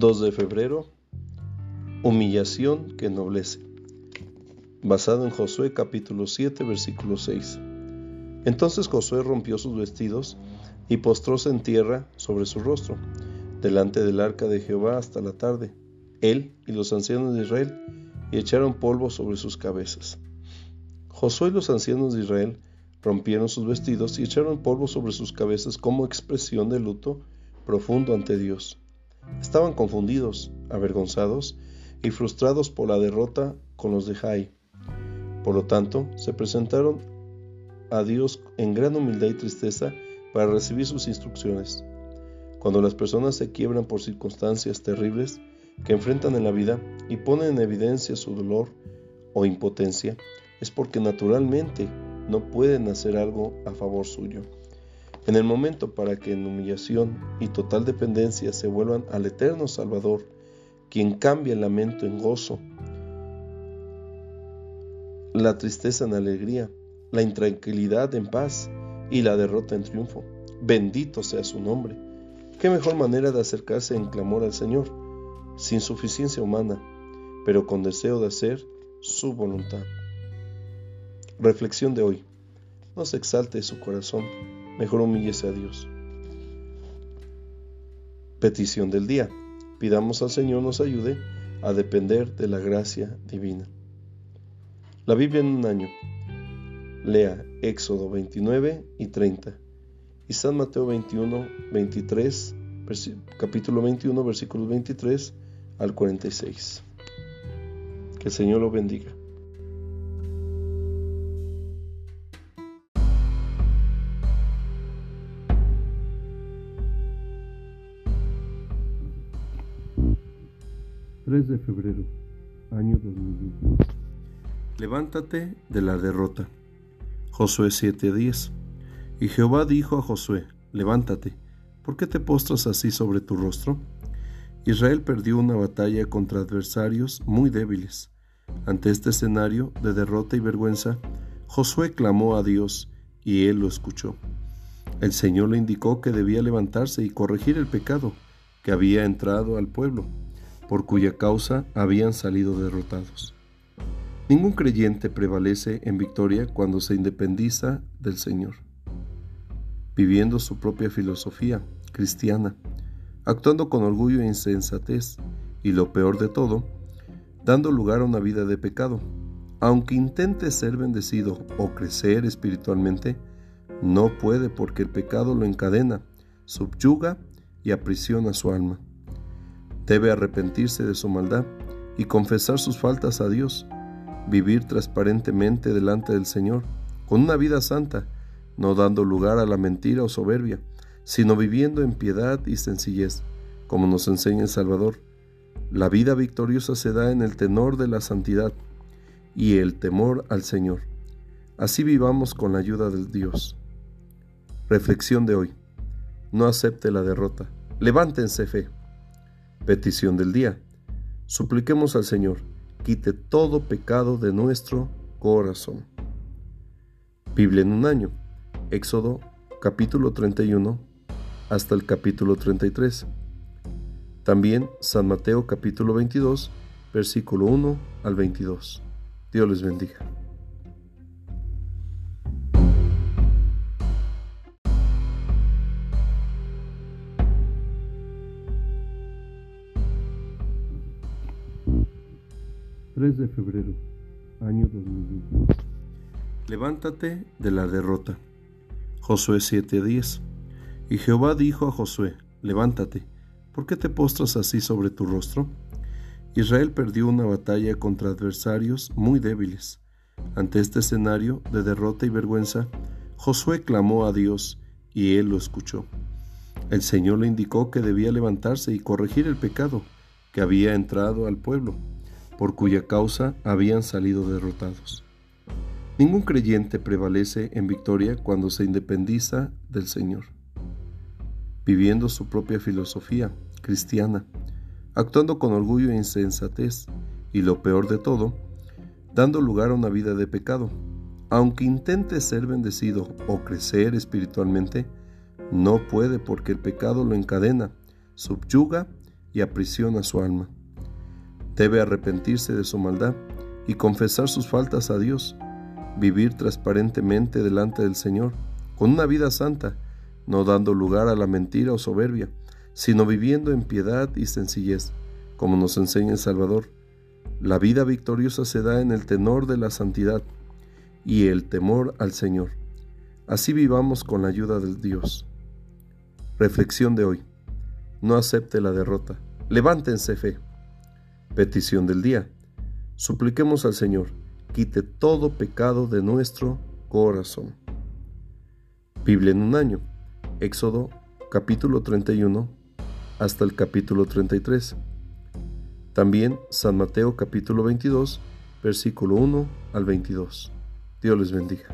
2 de febrero, humillación que ennoblece. Basado en Josué capítulo 7 versículo 6. Entonces Josué rompió sus vestidos y postróse en tierra sobre su rostro, delante del arca de Jehová hasta la tarde, él y los ancianos de Israel, y echaron polvo sobre sus cabezas. Josué y los ancianos de Israel rompieron sus vestidos y echaron polvo sobre sus cabezas como expresión de luto profundo ante Dios. Estaban confundidos, avergonzados y frustrados por la derrota con los de Jai. Por lo tanto, se presentaron a Dios en gran humildad y tristeza para recibir sus instrucciones. Cuando las personas se quiebran por circunstancias terribles que enfrentan en la vida y ponen en evidencia su dolor o impotencia, es porque naturalmente no pueden hacer algo a favor suyo. En el momento para que en humillación y total dependencia se vuelvan al eterno Salvador, quien cambia el lamento en gozo, la tristeza en alegría, la intranquilidad en paz y la derrota en triunfo. Bendito sea su nombre. Qué mejor manera de acercarse en clamor al Señor, sin suficiencia humana, pero con deseo de hacer su voluntad. Reflexión de hoy. No se exalte su corazón, mejor humíllese a Dios. Petición del día. Pidamos al Señor nos ayude a depender de la gracia divina. La Biblia en un año. Lea Éxodo 29 y 30 y San Mateo 21, 23, capítulo 21, versículos 23 al 46. Que el Señor lo bendiga. 3 de febrero, año 2021. Levántate de la derrota. Josué 7:10. Y Jehová dijo a Josué, levántate, ¿por qué te postras así sobre tu rostro? Israel perdió una batalla contra adversarios muy débiles. Ante este escenario de derrota y vergüenza, Josué clamó a Dios y él lo escuchó. El Señor le indicó que debía levantarse y corregir el pecado que había entrado al pueblo por cuya causa habían salido derrotados. Ningún creyente prevalece en victoria cuando se independiza del Señor, viviendo su propia filosofía cristiana, actuando con orgullo e insensatez, y lo peor de todo, dando lugar a una vida de pecado. Aunque intente ser bendecido o crecer espiritualmente, no puede porque el pecado lo encadena, subyuga y aprisiona su alma. Debe arrepentirse de su maldad y confesar sus faltas a Dios, vivir transparentemente delante del Señor, con una vida santa, no dando lugar a la mentira o soberbia, sino viviendo en piedad y sencillez, como nos enseña el Salvador. La vida victoriosa se da en el tenor de la santidad y el temor al Señor. Así vivamos con la ayuda de Dios. Reflexión de hoy. No acepte la derrota. Levántense fe. Petición del día. Supliquemos al Señor, quite todo pecado de nuestro corazón. Biblia en un año. Éxodo capítulo 31 hasta el capítulo 33. También San Mateo capítulo 22, versículo 1 al 22. Dios les bendiga. 3 de febrero, año 2021. Levántate de la derrota. Josué 7:10. Y Jehová dijo a Josué, levántate, ¿por qué te postras así sobre tu rostro? Israel perdió una batalla contra adversarios muy débiles. Ante este escenario de derrota y vergüenza, Josué clamó a Dios y él lo escuchó. El Señor le indicó que debía levantarse y corregir el pecado que había entrado al pueblo por cuya causa habían salido derrotados. Ningún creyente prevalece en victoria cuando se independiza del Señor, viviendo su propia filosofía cristiana, actuando con orgullo e insensatez, y lo peor de todo, dando lugar a una vida de pecado. Aunque intente ser bendecido o crecer espiritualmente, no puede porque el pecado lo encadena, subyuga y aprisiona su alma. Debe arrepentirse de su maldad y confesar sus faltas a Dios, vivir transparentemente delante del Señor, con una vida santa, no dando lugar a la mentira o soberbia, sino viviendo en piedad y sencillez, como nos enseña el Salvador. La vida victoriosa se da en el tenor de la santidad y el temor al Señor. Así vivamos con la ayuda de Dios. Reflexión de hoy. No acepte la derrota. Levántense fe. Petición del día. Supliquemos al Señor, quite todo pecado de nuestro corazón. Biblia en un año. Éxodo capítulo 31 hasta el capítulo 33. También San Mateo capítulo 22, versículo 1 al 22. Dios les bendiga.